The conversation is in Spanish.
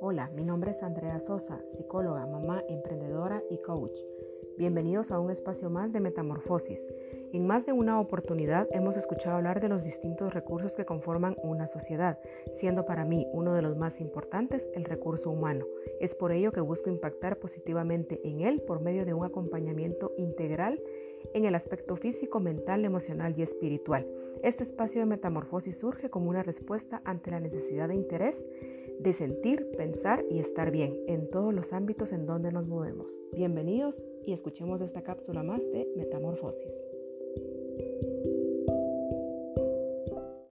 Hola, mi nombre es Andrea Sosa, psicóloga, mamá, emprendedora y coach. Bienvenidos a un espacio más de Metamorfosis. En más de una oportunidad hemos escuchado hablar de los distintos recursos que conforman una sociedad, siendo para mí uno de los más importantes el recurso humano. Es por ello que busco impactar positivamente en él por medio de un acompañamiento integral en el aspecto físico, mental, emocional y espiritual. Este espacio de metamorfosis surge como una respuesta ante la necesidad de interés de sentir, pensar y estar bien en todos los ámbitos en donde nos movemos. Bienvenidos y escuchemos esta cápsula más de Metamorfosis.